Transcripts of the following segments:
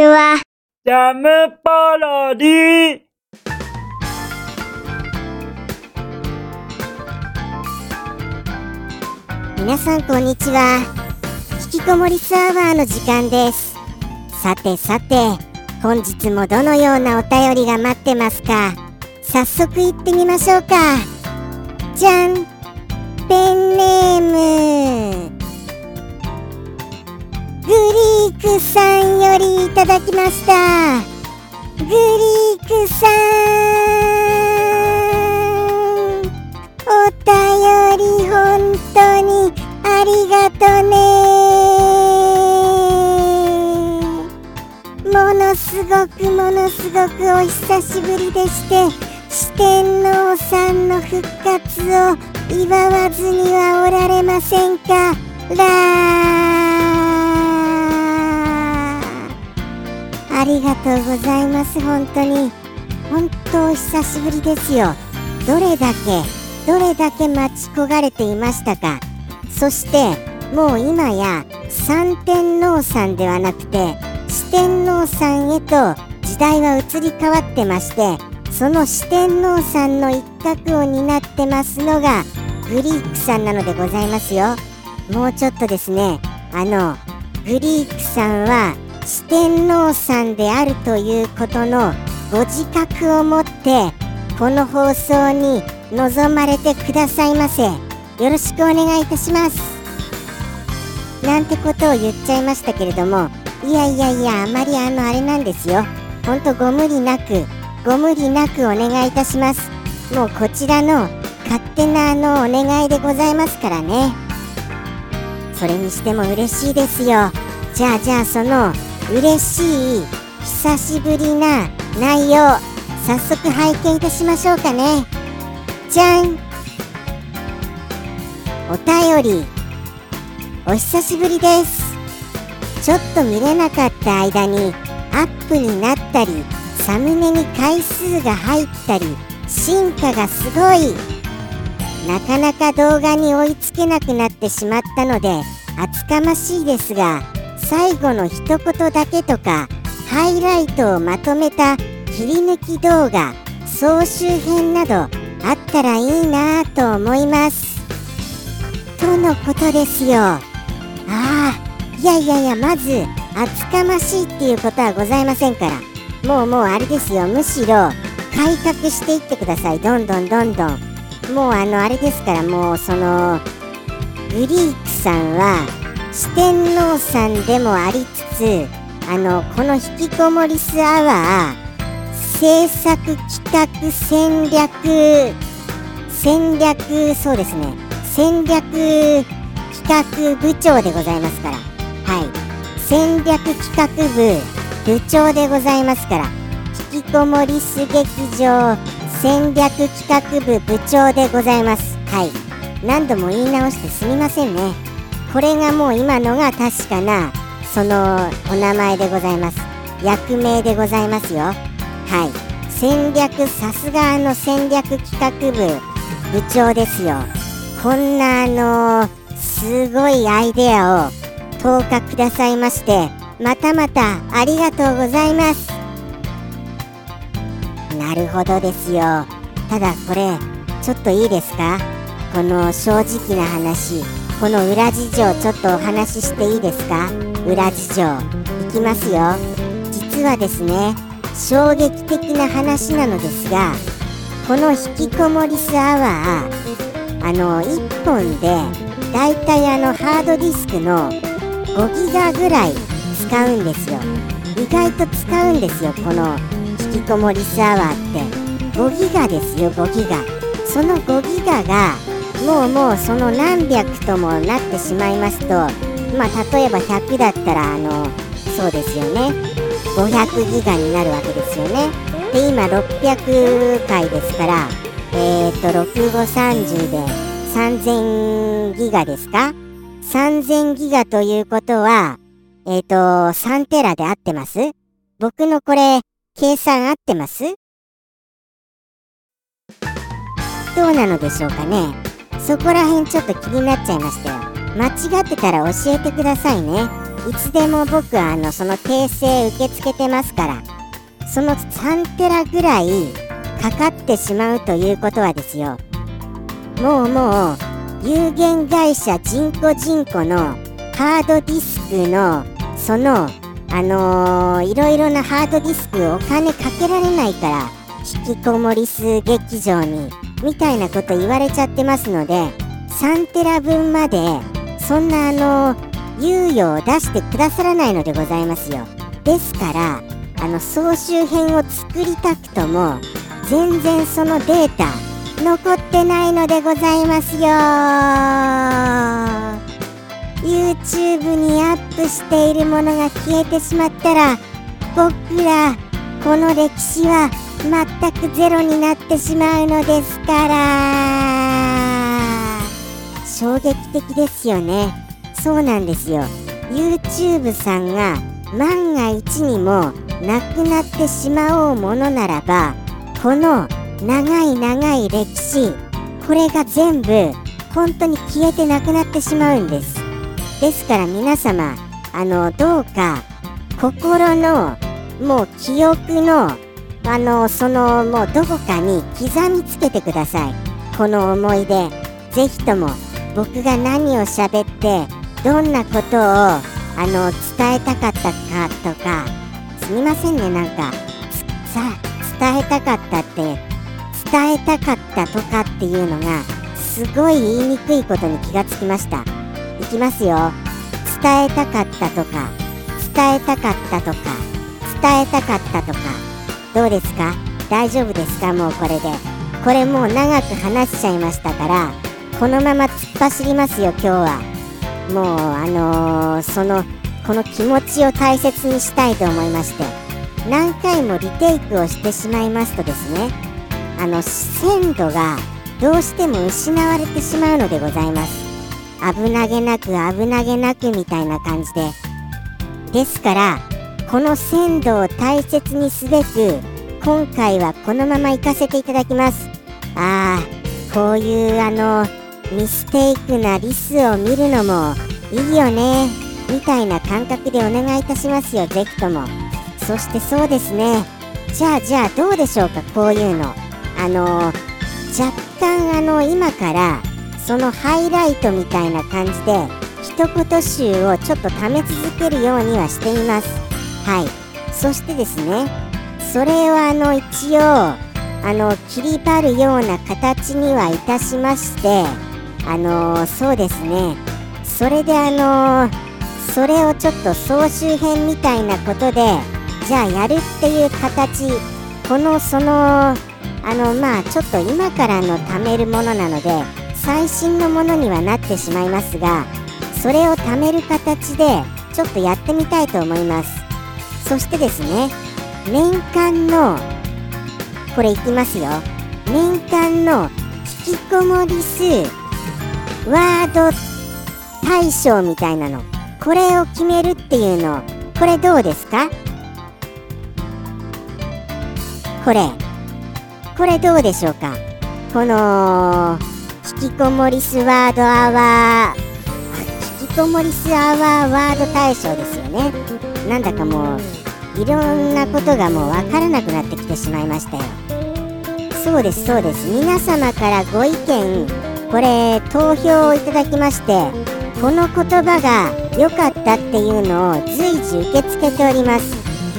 ちは。ジャムパロディ。皆さんこんにちは。引きこもりスアワーの時間です。さてさて本日もどのようなお便りが待ってますか？早速行ってみましょうか。じゃんいただきました。グリークさん。お便り本当にありがとね。ものすごくものすごくお久しぶりでして四天王さんの復活を祝わずにはおられませんか。らありがとうございます。本当に。本当お久しぶりですよ。どれだけどれだけ待ち焦がれていましたか。そしてもう今や三天王さんではなくて四天王さんへと時代は移り変わってましてその四天王さんの一角を担ってますのがグリークさんなのでございますよ。もうちょっとですね。あのグリークさんは四天王さんであるということのご自覚を持ってこの放送に臨まれてくださいませ。よろしくお願いいたします。なんてことを言っちゃいましたけれどもいやいやいやあまりあのあれなんですよ。ほんとご無理なくご無理なくお願いいたします。もうこちらの勝手なあのお願いでございますからね。それにしても嬉しいですよ。じゃあじゃあその嬉しい久しぶりな内容早速拝見いたしましょうかね。じゃん。お便り。お久しぶりです。ちょっと見れなかった間にアップになったりサムネに回数が入ったり進化がすごい。なかなか動画に追いつけなくなってしまったので厚かましいですが最後の一言だけとかハイライトをまとめた切り抜き動画総集編などあったらいいなぁと思います。とのことですよ。ああいやいやいやまず厚かましいっていうことはございませんから。もうもうあれですよ。むしろ改革していってください。どんどんどんどん。もうあのあれですからもうそのグリークさんは四天王さんでもありつつあのこの引きこもりスアワー制作企画戦略戦略そうですね。戦略企画部長でございますから。はい。戦略企画部部長でございますから。引きこもりす劇場戦略企画部部長でございます。はい。何度も言い直してすみませんね。これがもう今のが確かなそのお名前でございます。役名でございますよ。はい。戦略さすがあの戦略企画部部長ですよ。こんなあのすごいアイデアを投下くださいましてまたまたありがとうございます。なるほどですよ。ただこれちょっといいですか？この正直な話。この裏事情ちょっとお話ししていいですか？裏事情いきますよ。実はですね衝撃的な話なのですがこの引きこもりスアワーあの1本でだいたいあのハードディスクの5ギガぐらい使うんですよ。意外と使うんですよこの引きこもりスアワーって。5ギガですよ5ギガ。その5ギガがもうもうその何百ともなってしまいますとまあ例えば100だったらあのそうですよね。500ギガになるわけですよね。で今600回ですからえっ、と6530で3000ギガですか？3000ギガということはえっ、と3テラで合ってます？僕のこれ計算合ってます？どうなのでしょうかね。そこら辺ちょっと気になっちゃいましたよ。間違ってたら教えてくださいね。いつでも僕あのその訂正受け付けてますから。その3テラぐらいかかってしまうということはですよ。もうもう有限会社人工人工のハードディスクのそのあのー、いろいろなハードディスクお金かけられないから引きこもり数劇場にみたいなこと言われちゃってますので3テラ分までそんなあの猶予を出してくださらないのでございますよ。ですからあの総集編を作りたくとも全然そのデータ残ってないのでございますよ。YouTube にアップしているものが消えてしまったら僕らこの歴史は全くゼロになってしまうのですから。衝撃的ですよね。そうなんですよ。YouTube さんが万が一にもなくなってしまおうものならばこの長い長い歴史これが全部本当に消えてなくなってしまうんです。ですから皆様あのどうか心のもう記憶のあのそのもうどこかに刻みつけてください。この思い出ぜひとも僕が何を喋ってどんなことをあの伝えたかったかとかすみませんねなんか。さ伝えたかったって伝えたかったとかっていうのがすごい言いにくいことに気がつきました。いきますよ。伝えたかったとか伝えたかったとか伝えたかったとか。どうですか？大丈夫ですか？もうこれで。これもう長く話しちゃいましたからこのまま突っ走りますよ今日は。もうあのー、そのこの気持ちを大切にしたいと思いまして。何回もリテイクをしてしまいますとですねあの鮮度がどうしても失われてしまうのでございます。危なげなく危なげなくみたいな感じで。ですからこの鮮度を大切にすべく今回はこのまま行かせていただきます。ああこういうあのミステイクなリスを見るのもいいよねみたいな感覚でお願いいたしますよぜひとも。そしてそうですね。じゃあじゃあどうでしょうかこういうの。あの若干あの今からそのハイライトみたいな感じで一言集をちょっとため続けるようにはしてみます。はい。そしてですねそれをあの一応あの切り張るような形にはいたしましてあの、そうですね。それであの、それをちょっと総集編みたいなことでじゃあやるっていう形このそのあのまあちょっと今からの貯めるものなので最新のものにはなってしまいますがそれを貯める形でちょっとやってみたいと思います。そしてですね年間のこれいきますよ。年間の引きこもり数ワード大賞みたいなの。これを決めるっていうの。これどうですか？これ。これどうでしょうか？この引きこもりスワードアワー引きこもりスアワーワード大賞ですよね。なんだかもういろんなことがもうわからなくなってきてしまいましたよ。そうですそうです。皆様からご意見これ投票をいただきましてこの言葉が良かったっていうのを随時受け付けております。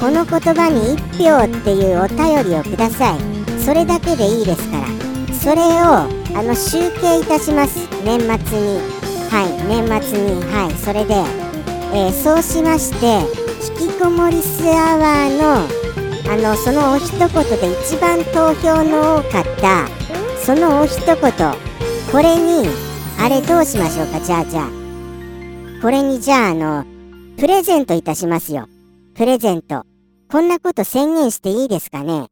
この言葉に1票っていうお便りをください。それだけでいいですから。それをあの集計いたします。年末に。はい年末にはいそれで、えー、そうしまして引きこもりスアワーのあのそのお一言で一番投票の多かったそのお一言これに、あれどうしましょうか、じゃあじゃあ。これにじゃああの、プレゼントいたしますよ。プレゼント。こんなこと宣言していいですかね？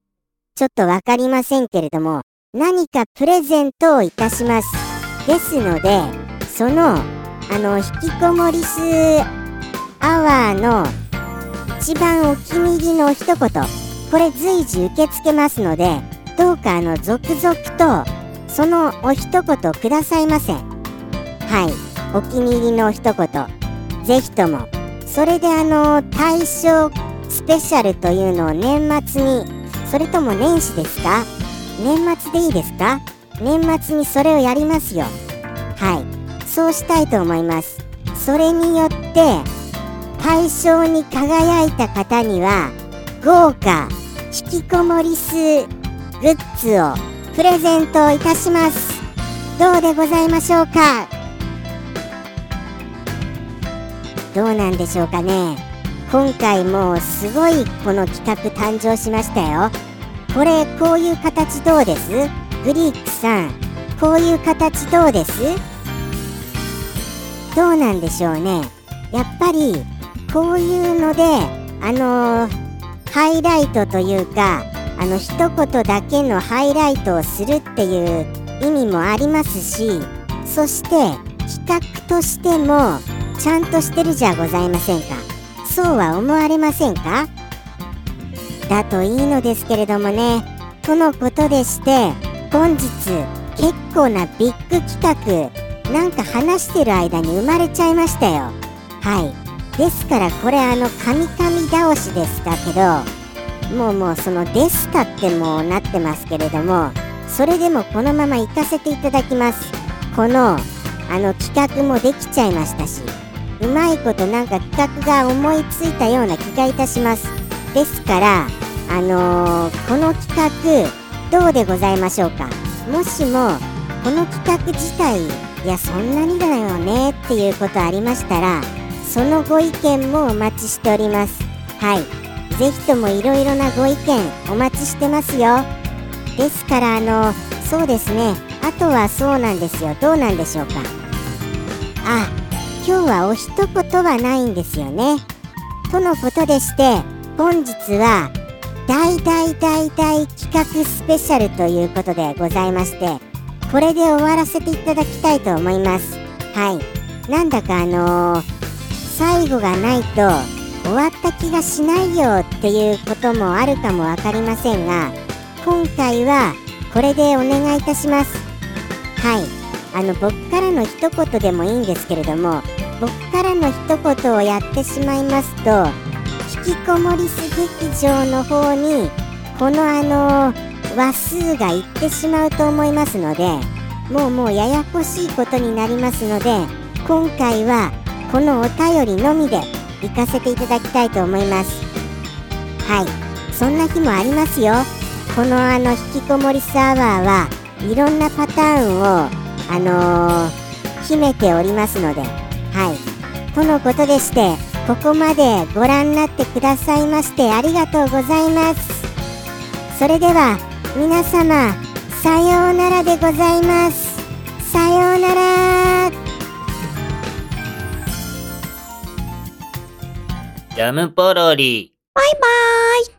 ちょっとわかりませんけれども、何かプレゼントをいたします。ですので、その、あの、引きこもり数アワーの一番お気に入りの一言、これ随時受け付けますので、どうかあの、続々とそのお一言くださいませ。はい。お気に入りの一言。ぜひとも。それであの大賞スペシャルというのを年末にそれとも年始ですか？年末でいいですか？年末にそれをやりますよ。そうしたいと思います。それによって大賞に輝いた方には豪華引きこもり数グッズをプレゼントいたします。どうでございましょうか？どうなんでしょうかね？今回もうすごいこの企画誕生しましたよ。これこういう形どうです？グリークさんこういう形どうです？どうなんでしょうね。やっぱりこういうのであのーハイライトというかあの一言だけのハイライトをするっていう意味もありますしそして企画としてもちゃんとしてるじゃございませんか。そうは思われませんか？だといいのですけれどもね。とのことでして本日結構なビッグ企画なんか話してる間に生まれちゃいましたよ。はい。ですからこれあのカミカミ倒しでしたけどもうもうその「でした」ってもうなってますけれどもそれでもこのまま行かせていただきます。このあの企画もできちゃいましたしうまいことなんか企画が思いついたような気がいたします。ですからあのーこの企画どうでございましょうか。もしもこの企画自体いやそんなにだよねっていうことありましたらそのご意見もお待ちしております。はい。ぜひともいろいろなご意見お待ちしてますよ。ですからあのそうですね。あとはそうなんですよ。どうなんでしょうか。あ今日はお一言はないんですよね。とのことでして本日は大大大大企画スペシャルということでございましてこれで終わらせていただきたいと思います。はい。なんだかあのー最後がないと終わった気がしないよっていうこともあるかも分かりませんが今回はこれでお願いいたします。はい。あの僕からの一言でもいいんですけれども僕からの一言をやってしまいますと引きこもりす劇場の方にこのあの話数がいってしまうと思いますのでもうもうややこしいことになりますので今回はこのお便りのみで行かせていただきたいと思います。はい。そんな日もありますよ。このあの引きこもりスアワーはいろんなパターンをあのー秘めておりますので。はい。とのことでしてここまでご覧になってくださいましてありがとうございます。それでは皆様さようならでございますさようならジャムポロリ。バイバーイ。